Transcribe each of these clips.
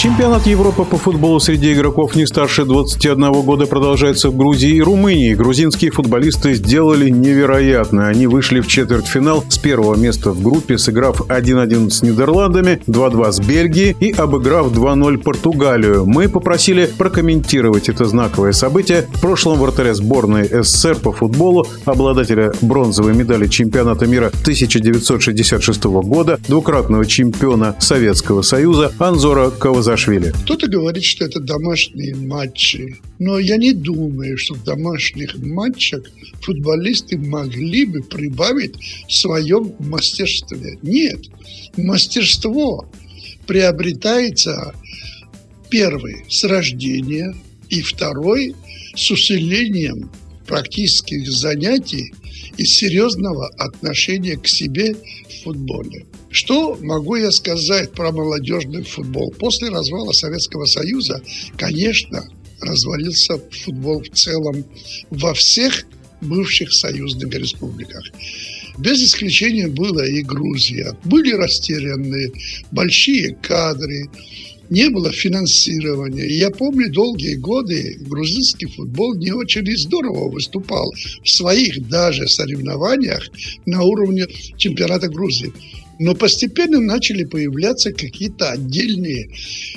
Чемпионат Европы по футболу среди игроков не старше 21 года продолжается в Грузии и Румынии. Грузинские футболисты сделали невероятно. Они вышли в четвертьфинал с первого места в группе, сыграв 1-1 с Нидерландами, 2-2 с Бельгией и обыграв 2-0 Португалию. Мы попросили прокомментировать это знаковое событие в прошлом вратаря сборной СССР по футболу, обладателя бронзовой медали чемпионата мира 1966 года, двукратного чемпиона Советского Союза Анзора Каваза Саакашвили. Кто-то говорит, что это домашние матчи. Но я не думаю, что в домашних матчах футболисты могли бы прибавить в своем мастерстве. Нет. Мастерство приобретается первый с рождения и второй с усилением практических занятий и серьезного отношения к себе в футболе. Что могу я сказать про молодежный футбол? После развала Советского Союза, конечно, развалился футбол в целом во всех бывших союзных республиках. Без исключения была и Грузия. Были растеряны большие кадры, не было финансирования. Я помню, долгие годы грузинский футбол не очень здорово выступал в своих даже соревнованиях на уровне чемпионата Грузии. Но постепенно начали появляться какие-то отдельные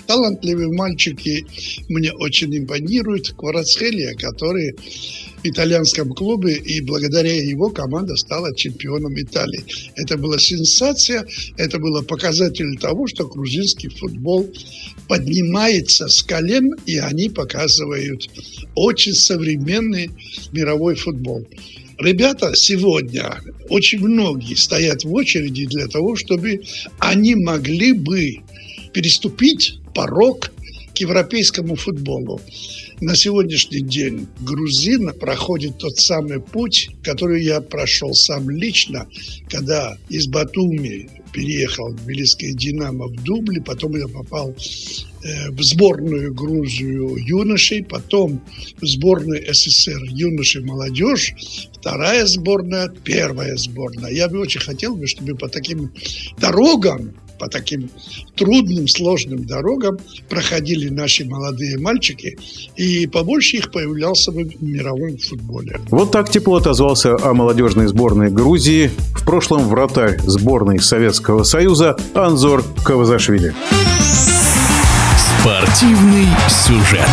талантливые мальчики. Мне очень импонирует Кварацхелия, который в итальянском клубе, и благодаря его команда стала чемпионом Италии. Это была сенсация, это было показатель того, что грузинский футбол поднимается с колен, и они показывают очень современный мировой футбол. Ребята сегодня, очень многие стоят в очереди для того, чтобы они могли бы переступить порог к европейскому футболу. На сегодняшний день грузин проходит тот самый путь, который я прошел сам лично, когда из Батуми переехал в Тбилисское «Динамо» в Дубле, потом я попал э, в сборную Грузию юношей, потом в сборную СССР юношей молодежь, вторая сборная, первая сборная. Я бы очень хотел, чтобы по таким дорогам по таким трудным, сложным дорогам проходили наши молодые мальчики, и побольше их появлялся бы в мировом футболе. Вот так тепло отозвался о молодежной сборной Грузии в прошлом вратарь сборной Советского Союза Анзор Кавазашвили. Спортивный сюжет.